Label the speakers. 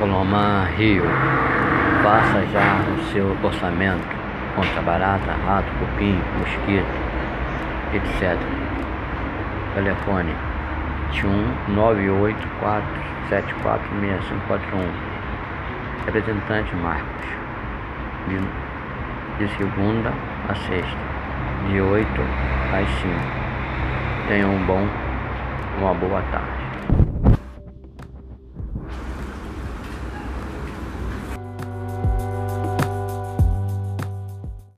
Speaker 1: Colomã, Rio. Faça já o seu orçamento contra barata, rato, cupim, mosquito, etc. Telefone 2198-474-6541. Representante Marcos. De, de segunda a sexta, de 8 às 5. Tenha um bom, uma boa tarde.